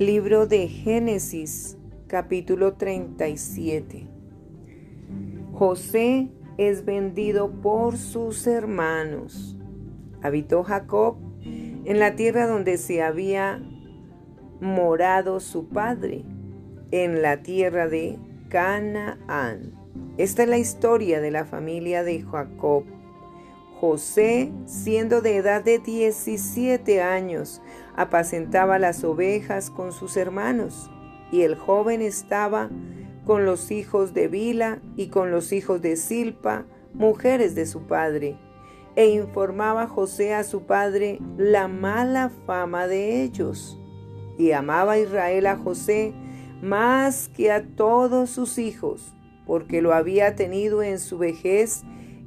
Libro de Génesis, capítulo 37. José es vendido por sus hermanos. Habitó Jacob en la tierra donde se había morado su padre, en la tierra de Canaán. Esta es la historia de la familia de Jacob. José, siendo de edad de 17 años, apacentaba las ovejas con sus hermanos, y el joven estaba con los hijos de Bila y con los hijos de Silpa, mujeres de su padre, e informaba José a su padre la mala fama de ellos. Y amaba Israel a José más que a todos sus hijos, porque lo había tenido en su vejez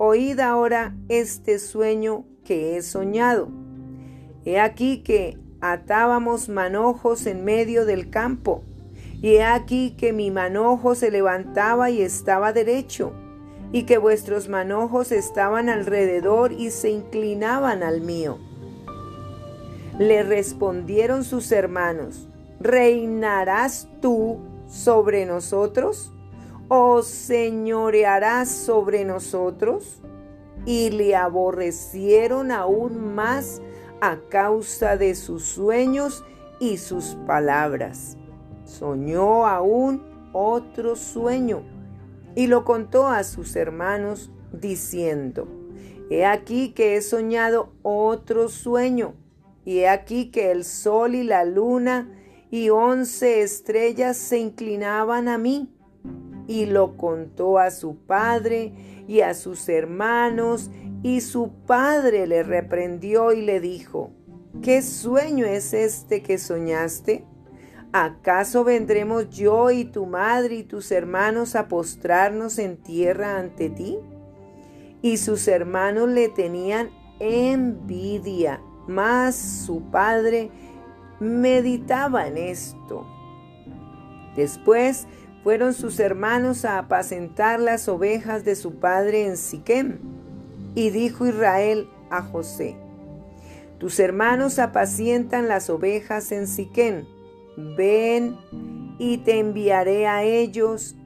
Oíd ahora este sueño que he soñado. He aquí que atábamos manojos en medio del campo, y he aquí que mi manojo se levantaba y estaba derecho, y que vuestros manojos estaban alrededor y se inclinaban al mío. Le respondieron sus hermanos, ¿reinarás tú sobre nosotros? ¿O señorearás sobre nosotros? Y le aborrecieron aún más a causa de sus sueños y sus palabras. Soñó aún otro sueño y lo contó a sus hermanos diciendo, He aquí que he soñado otro sueño, y he aquí que el sol y la luna y once estrellas se inclinaban a mí y lo contó a su padre y a sus hermanos, y su padre le reprendió y le dijo, ¿qué sueño es este que soñaste? ¿Acaso vendremos yo y tu madre y tus hermanos a postrarnos en tierra ante ti? Y sus hermanos le tenían envidia, mas su padre meditaba en esto. Después fueron sus hermanos a apacentar las ovejas de su padre en Siquem. Y dijo Israel a José, tus hermanos apacientan las ovejas en Siquem, ven y te enviaré a ellos.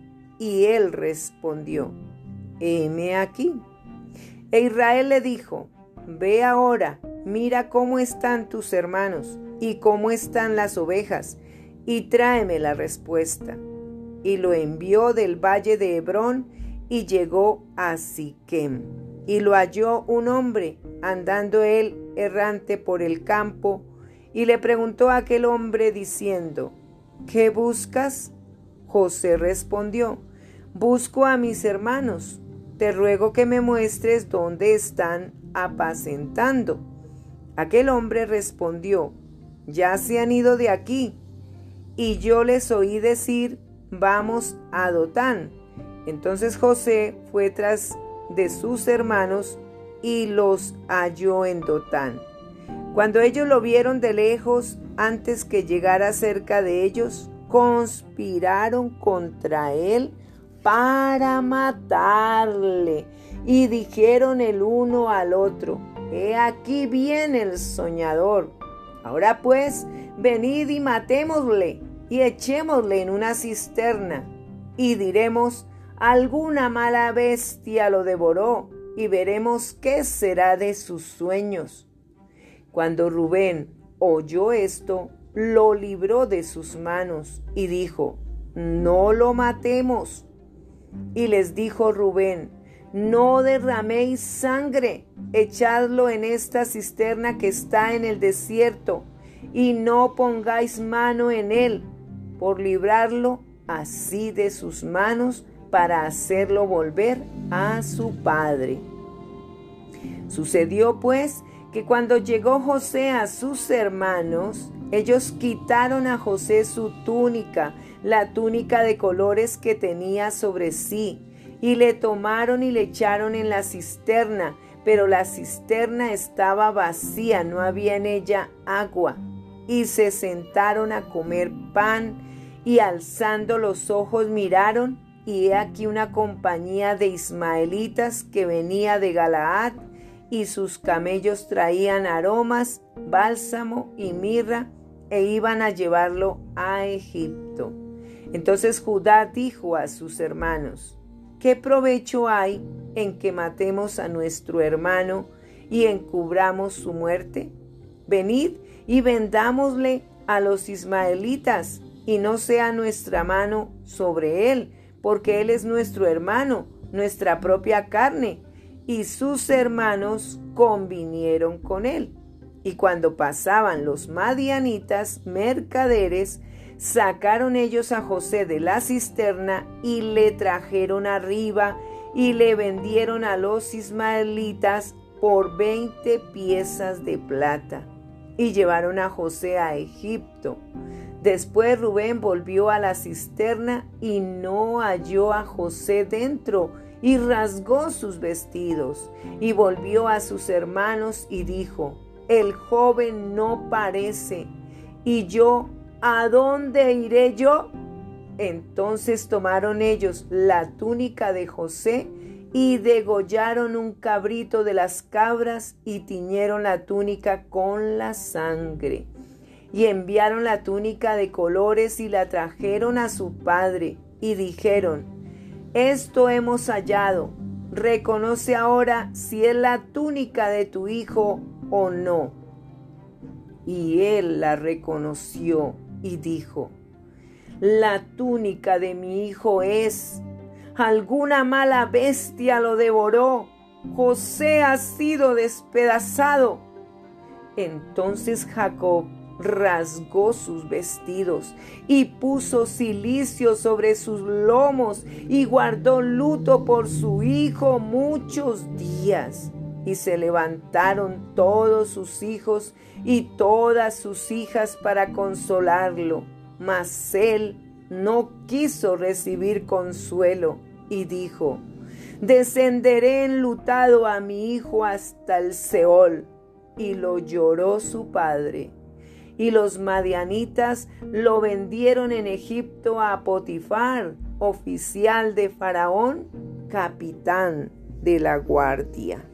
Y él respondió, heme aquí. E Israel le dijo, ve ahora, mira cómo están tus hermanos y cómo están las ovejas, y tráeme la respuesta y lo envió del valle de Hebrón y llegó a Siquem. Y lo halló un hombre andando él errante por el campo y le preguntó a aquel hombre diciendo, ¿qué buscas? José respondió, busco a mis hermanos, te ruego que me muestres dónde están apacentando. Aquel hombre respondió, ya se han ido de aquí, y yo les oí decir vamos a Dotán. Entonces José fue tras de sus hermanos y los halló en Dotán. Cuando ellos lo vieron de lejos, antes que llegara cerca de ellos, conspiraron contra él para matarle. Y dijeron el uno al otro, He aquí viene el soñador. Ahora pues, venid y matémosle y echémosle en una cisterna, y diremos, alguna mala bestia lo devoró, y veremos qué será de sus sueños. Cuando Rubén oyó esto, lo libró de sus manos y dijo, no lo matemos. Y les dijo Rubén, no derraméis sangre, echadlo en esta cisterna que está en el desierto, y no pongáis mano en él, por librarlo así de sus manos para hacerlo volver a su padre. Sucedió pues que cuando llegó José a sus hermanos, ellos quitaron a José su túnica, la túnica de colores que tenía sobre sí, y le tomaron y le echaron en la cisterna, pero la cisterna estaba vacía, no había en ella agua. Y se sentaron a comer pan, y alzando los ojos miraron, y he aquí una compañía de ismaelitas que venía de Galaad, y sus camellos traían aromas, bálsamo y mirra, e iban a llevarlo a Egipto. Entonces Judá dijo a sus hermanos, ¿qué provecho hay en que matemos a nuestro hermano y encubramos su muerte? Venid y vendámosle a los ismaelitas, y no sea nuestra mano sobre él, porque él es nuestro hermano, nuestra propia carne. Y sus hermanos convinieron con él. Y cuando pasaban los madianitas mercaderes, sacaron ellos a José de la cisterna y le trajeron arriba y le vendieron a los ismaelitas por veinte piezas de plata y llevaron a José a Egipto. Después Rubén volvió a la cisterna y no halló a José dentro y rasgó sus vestidos y volvió a sus hermanos y dijo, el joven no parece y yo, ¿a dónde iré yo? Entonces tomaron ellos la túnica de José y degollaron un cabrito de las cabras y tiñeron la túnica con la sangre y enviaron la túnica de colores y la trajeron a su padre y dijeron, esto hemos hallado, reconoce ahora si es la túnica de tu hijo o no. Y él la reconoció y dijo, la túnica de mi hijo es, alguna mala bestia lo devoró, José ha sido despedazado. Entonces Jacob rasgó sus vestidos y puso cilicio sobre sus lomos y guardó luto por su hijo muchos días. Y se levantaron todos sus hijos y todas sus hijas para consolarlo, mas él no quiso recibir consuelo y dijo, descenderé enlutado a mi hijo hasta el Seol. Y lo lloró su padre y los madianitas lo vendieron en Egipto a Potifar, oficial de Faraón, capitán de la guardia.